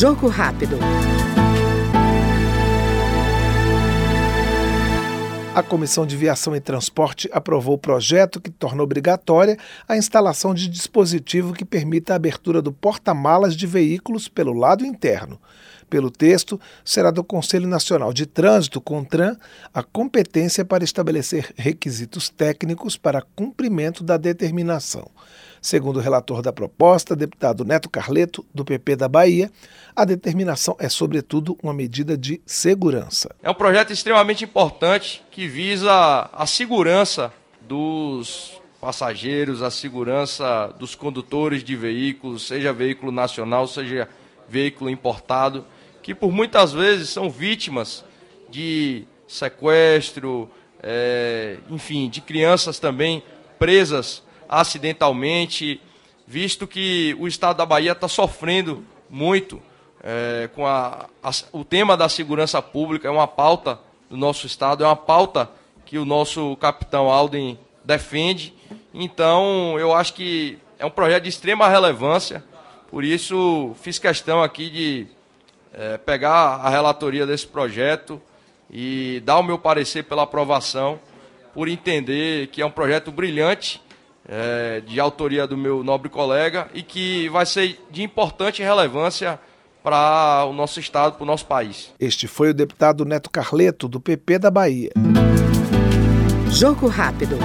Jogo rápido. A Comissão de Viação e Transporte aprovou o projeto que torna obrigatória a instalação de dispositivo que permita a abertura do porta-malas de veículos pelo lado interno. Pelo texto, será do Conselho Nacional de Trânsito, CONTRAN, a competência para estabelecer requisitos técnicos para cumprimento da determinação. Segundo o relator da proposta, deputado Neto Carleto, do PP da Bahia, a determinação é, sobretudo, uma medida de segurança. É um projeto extremamente importante que visa a segurança dos passageiros, a segurança dos condutores de veículos, seja veículo nacional, seja veículo importado, que por muitas vezes são vítimas de sequestro, é, enfim, de crianças também presas acidentalmente, visto que o estado da Bahia está sofrendo muito é, com a, a, o tema da segurança pública, é uma pauta do nosso estado, é uma pauta que o nosso capitão Alden defende. Então, eu acho que é um projeto de extrema relevância, por isso fiz questão aqui de é, pegar a relatoria desse projeto e dar o meu parecer pela aprovação, por entender que é um projeto brilhante é, de autoria do meu nobre colega e que vai ser de importante relevância para o nosso estado, para o nosso país. Este foi o deputado Neto Carleto, do PP da Bahia. Jogo rápido.